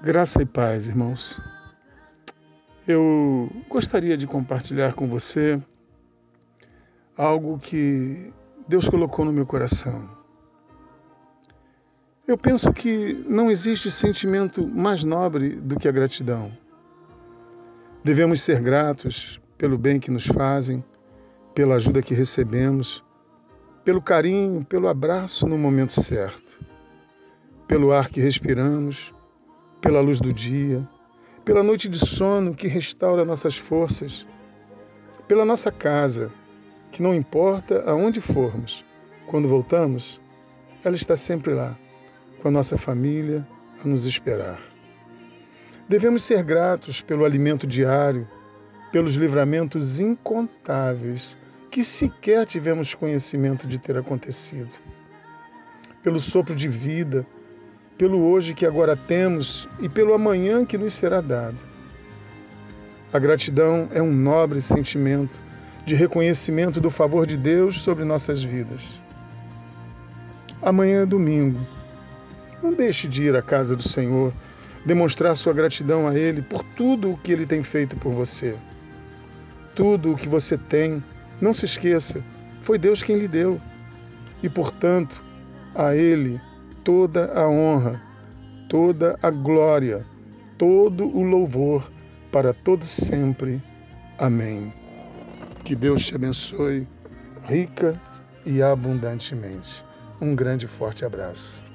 Graça e paz, irmãos. Eu gostaria de compartilhar com você algo que Deus colocou no meu coração. Eu penso que não existe sentimento mais nobre do que a gratidão. Devemos ser gratos pelo bem que nos fazem, pela ajuda que recebemos, pelo carinho, pelo abraço no momento certo, pelo ar que respiramos pela luz do dia, pela noite de sono que restaura nossas forças, pela nossa casa, que não importa aonde formos, quando voltamos, ela está sempre lá, com a nossa família a nos esperar. Devemos ser gratos pelo alimento diário, pelos livramentos incontáveis que sequer tivemos conhecimento de ter acontecido, pelo sopro de vida pelo hoje que agora temos e pelo amanhã que nos será dado. A gratidão é um nobre sentimento de reconhecimento do favor de Deus sobre nossas vidas. Amanhã é domingo. Não deixe de ir à casa do Senhor, demonstrar sua gratidão a Ele por tudo o que Ele tem feito por você. Tudo o que você tem, não se esqueça, foi Deus quem lhe deu. E, portanto, a Ele toda a honra, toda a glória, todo o louvor para todos sempre. Amém. Que Deus te abençoe rica e abundantemente. Um grande e forte abraço.